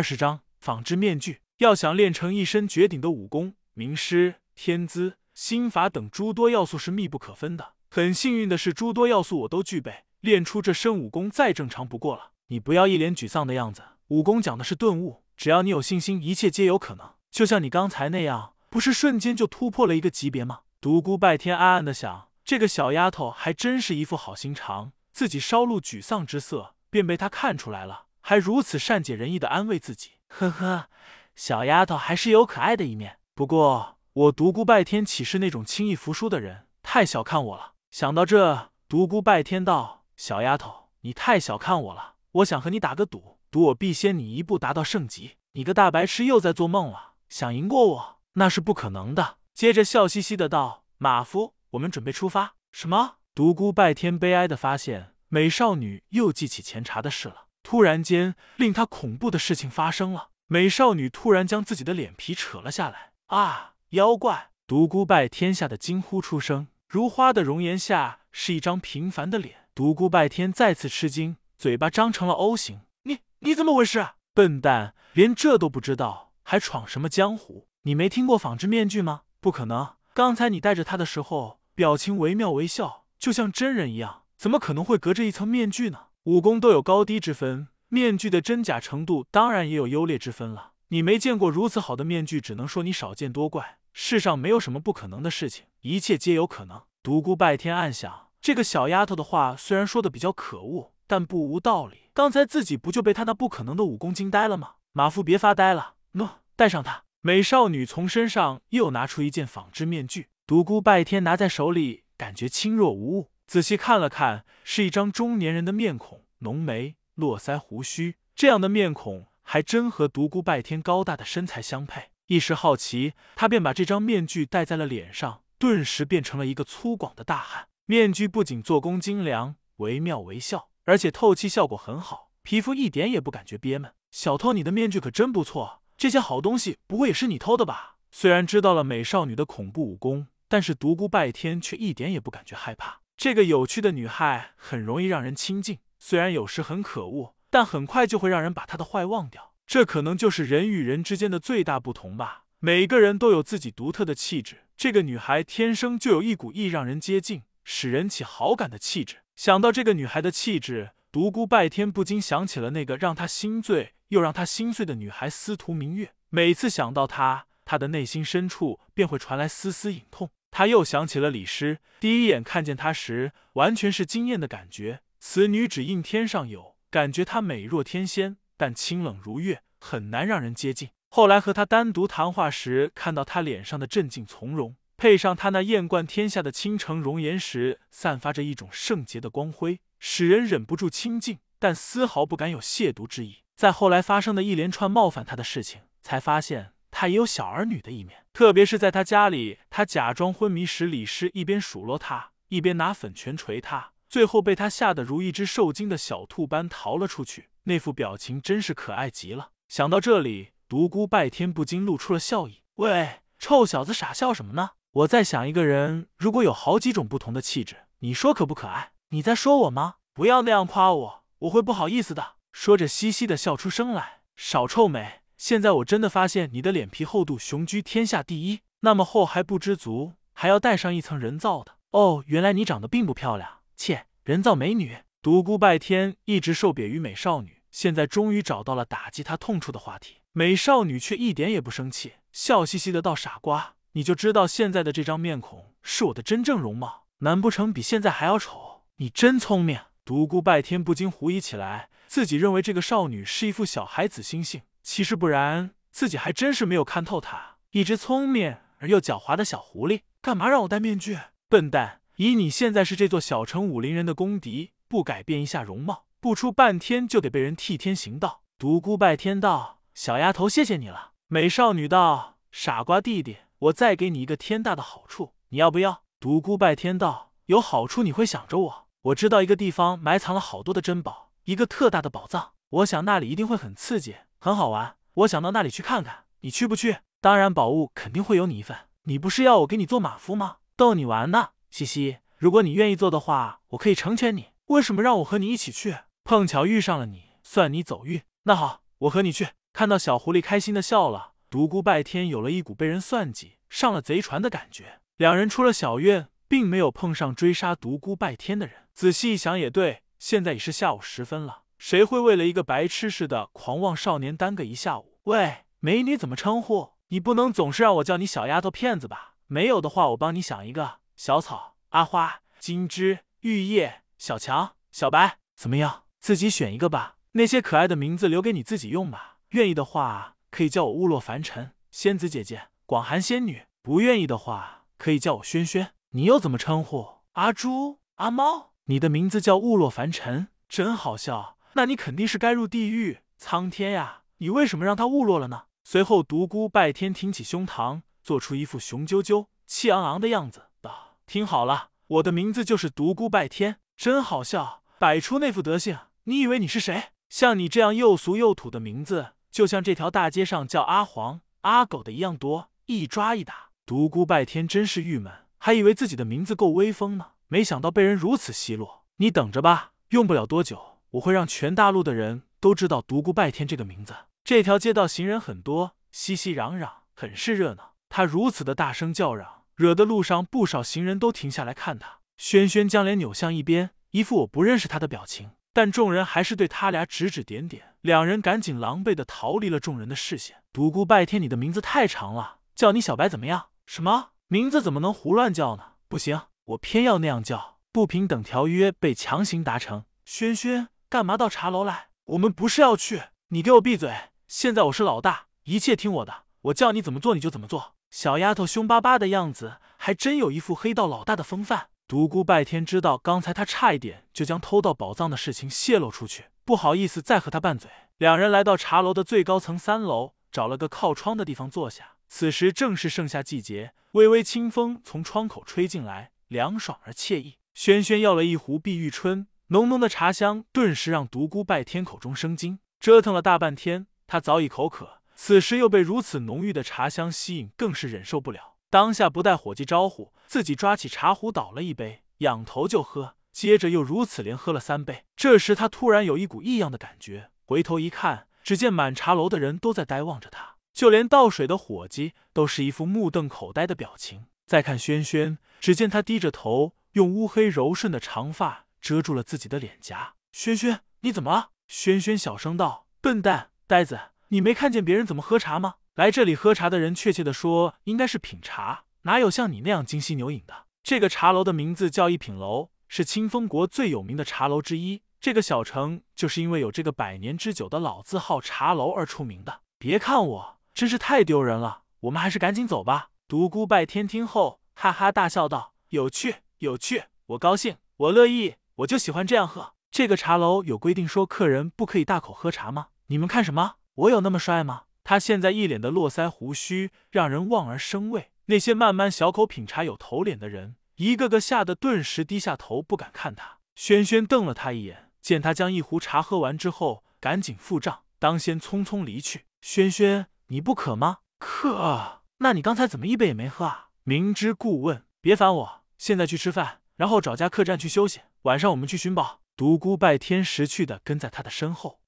二十章仿制面具。要想练成一身绝顶的武功，名师、天资、心法等诸多要素是密不可分的。很幸运的是，诸多要素我都具备，练出这身武功再正常不过了。你不要一脸沮丧的样子，武功讲的是顿悟，只要你有信心，一切皆有可能。就像你刚才那样，不是瞬间就突破了一个级别吗？独孤拜天暗暗的想，这个小丫头还真是一副好心肠。自己稍露沮丧之色，便被她看出来了，还如此善解人意的安慰自己。呵呵。小丫头还是有可爱的一面，不过我独孤拜天岂是那种轻易服输的人？太小看我了。想到这，独孤拜天道：“小丫头，你太小看我了。我想和你打个赌，赌我必先你一步达到圣级。你个大白痴又在做梦了，想赢过我那是不可能的。”接着笑嘻嘻的道：“马夫，我们准备出发。”什么？独孤拜天悲哀的发现，美少女又记起前茶的事了。突然间，令他恐怖的事情发生了。美少女突然将自己的脸皮扯了下来，啊！妖怪！独孤拜天下的惊呼出声，如花的容颜下是一张平凡的脸。独孤拜天再次吃惊，嘴巴张成了 O 型。你你怎么回事？笨蛋，连这都不知道，还闯什么江湖？你没听过仿制面具吗？不可能，刚才你戴着它的时候，表情惟妙惟肖，就像真人一样，怎么可能会隔着一层面具呢？武功都有高低之分。面具的真假程度当然也有优劣之分了。你没见过如此好的面具，只能说你少见多怪。世上没有什么不可能的事情，一切皆有可能。独孤拜天暗想，这个小丫头的话虽然说的比较可恶，但不无道理。刚才自己不就被她那不可能的武功惊呆了吗？马夫，别发呆了，喏，戴上它。美少女从身上又拿出一件仿制面具，独孤拜天拿在手里，感觉轻若无物。仔细看了看，是一张中年人的面孔，浓眉。络腮胡须这样的面孔，还真和独孤拜天高大的身材相配。一时好奇，他便把这张面具戴在了脸上，顿时变成了一个粗犷的大汉。面具不仅做工精良、惟妙惟肖，而且透气效果很好，皮肤一点也不感觉憋闷。小偷，你的面具可真不错，这些好东西不会也是你偷的吧？虽然知道了美少女的恐怖武功，但是独孤拜天却一点也不感觉害怕。这个有趣的女孩很容易让人亲近。虽然有时很可恶，但很快就会让人把她的坏忘掉。这可能就是人与人之间的最大不同吧。每个人都有自己独特的气质，这个女孩天生就有一股易让人接近、使人起好感的气质。想到这个女孩的气质，独孤拜天不禁想起了那个让他心醉又让他心碎的女孩司徒明月。每次想到她，他的内心深处便会传来丝丝隐痛。他又想起了李师，第一眼看见她时，完全是惊艳的感觉。此女只应天上有，感觉她美若天仙，但清冷如月，很难让人接近。后来和她单独谈话时，看到她脸上的镇静从容，配上她那艳冠天下的倾城容颜时，散发着一种圣洁的光辉，使人忍不住亲近，但丝毫不敢有亵渎之意。在后来发生的一连串冒犯她的事情，才发现他也有小儿女的一面。特别是在他家里，他假装昏迷时，李师一边数落他，一边拿粉拳捶他。最后被他吓得如一只受惊的小兔般逃了出去，那副表情真是可爱极了。想到这里，独孤拜天不禁露出了笑意。喂，臭小子，傻笑什么呢？我在想，一个人如果有好几种不同的气质，你说可不可爱？你在说我吗？不要那样夸我，我会不好意思的。说着，嘻嘻的笑出声来。少臭美，现在我真的发现你的脸皮厚度雄居天下第一。那么厚还不知足，还要带上一层人造的。哦，原来你长得并不漂亮。切，人造美女独孤拜天一直受贬于美少女，现在终于找到了打击他痛处的话题。美少女却一点也不生气，笑嘻嘻的道：“傻瓜，你就知道现在的这张面孔是我的真正容貌？难不成比现在还要丑？你真聪明。”独孤拜天不禁狐疑起来，自己认为这个少女是一副小孩子心性，其实不然，自己还真是没有看透她。一只聪明而又狡猾的小狐狸，干嘛让我戴面具？笨蛋！以你现在是这座小城武林人的公敌，不改变一下容貌，不出半天就得被人替天行道。独孤拜天道：“小丫头，谢谢你了。”美少女道：“傻瓜弟弟，我再给你一个天大的好处，你要不要？”独孤拜天道：“有好处你会想着我。我知道一个地方埋藏了好多的珍宝，一个特大的宝藏，我想那里一定会很刺激，很好玩。我想到那里去看看，你去不去？当然，宝物肯定会有你一份。你不是要我给你做马夫吗？逗你玩呢。”西西，如果你愿意做的话，我可以成全你。为什么让我和你一起去？碰巧遇上了你，算你走运。那好，我和你去。看到小狐狸开心的笑了，独孤拜天有了一股被人算计、上了贼船的感觉。两人出了小院，并没有碰上追杀独孤拜天的人。仔细一想也对，现在已是下午时分了，谁会为了一个白痴似的狂妄少年耽搁一下午？喂，美女怎么称呼？你不能总是让我叫你小丫头片子吧？没有的话，我帮你想一个：小草、阿花、金枝、玉叶、小强、小白，怎么样？自己选一个吧。那些可爱的名字留给你自己用吧。愿意的话，可以叫我雾落凡尘、仙子姐姐、广寒仙女；不愿意的话，可以叫我轩轩。你又怎么称呼？阿朱、阿猫？你的名字叫雾落凡尘，真好笑。那你肯定是该入地狱。苍天呀，你为什么让他误落了呢？随后，独孤拜天挺起胸膛，做出一副雄赳赳、气昂昂的样子，道：“听好了，我的名字就是独孤拜天。真好笑，摆出那副德行，你以为你是谁？像你这样又俗又土的名字，就像这条大街上叫阿黄、阿狗的一样多，一抓一打。”独孤拜天真是郁闷，还以为自己的名字够威风呢。没想到被人如此奚落，你等着吧，用不了多久，我会让全大陆的人都知道独孤拜天这个名字。这条街道行人很多，熙熙攘攘，很是热闹。他如此的大声叫嚷，惹得路上不少行人都停下来看他。轩轩将脸扭向一边，一副我不认识他的表情。但众人还是对他俩指指点点，两人赶紧狼狈的逃离了众人的视线。独孤拜天，你的名字太长了，叫你小白怎么样？什么名字怎么能胡乱叫呢？不行。我偏要那样叫，不平等条约被强行达成。轩轩，干嘛到茶楼来？我们不是要去，你给我闭嘴！现在我是老大，一切听我的，我叫你怎么做你就怎么做。小丫头凶巴巴的样子，还真有一副黑道老大的风范。独孤拜天知道刚才他差一点就将偷盗宝藏的事情泄露出去，不好意思再和他拌嘴。两人来到茶楼的最高层三楼，找了个靠窗的地方坐下。此时正是盛夏季节，微微清风从窗口吹进来。凉爽而惬意。轩轩要了一壶碧玉春，浓浓的茶香顿时让独孤拜天口中生津。折腾了大半天，他早已口渴，此时又被如此浓郁的茶香吸引，更是忍受不了。当下不待伙计招呼，自己抓起茶壶倒了一杯，仰头就喝。接着又如此连喝了三杯。这时他突然有一股异样的感觉，回头一看，只见满茶楼的人都在呆望着他，就连倒水的伙计都是一副目瞪口呆的表情。再看轩轩，只见他低着头，用乌黑柔顺的长发遮住了自己的脸颊。轩轩，你怎么了？轩轩小声道：“笨蛋，呆子，你没看见别人怎么喝茶吗？来这里喝茶的人，确切的说，应该是品茶，哪有像你那样精细牛饮的？这个茶楼的名字叫一品楼，是清风国最有名的茶楼之一。这个小城就是因为有这个百年之久的老字号茶楼而出名的。别看我，真是太丢人了。我们还是赶紧走吧。”独孤拜天听后，哈哈大笑道：“有趣，有趣，我高兴，我乐意，我就喜欢这样喝。这个茶楼有规定说客人不可以大口喝茶吗？你们看什么？我有那么帅吗？”他现在一脸的络腮胡须，让人望而生畏。那些慢慢小口品茶有头脸的人，一个个吓得顿时低下头，不敢看他。轩轩瞪了他一眼，见他将一壶茶喝完之后，赶紧付账，当先匆匆离去。轩轩，你不渴吗？渴。那你刚才怎么一杯也没喝啊？明知故问，别烦我，现在去吃饭，然后找家客栈去休息，晚上我们去寻宝。独孤拜天识趣的跟在他的身后。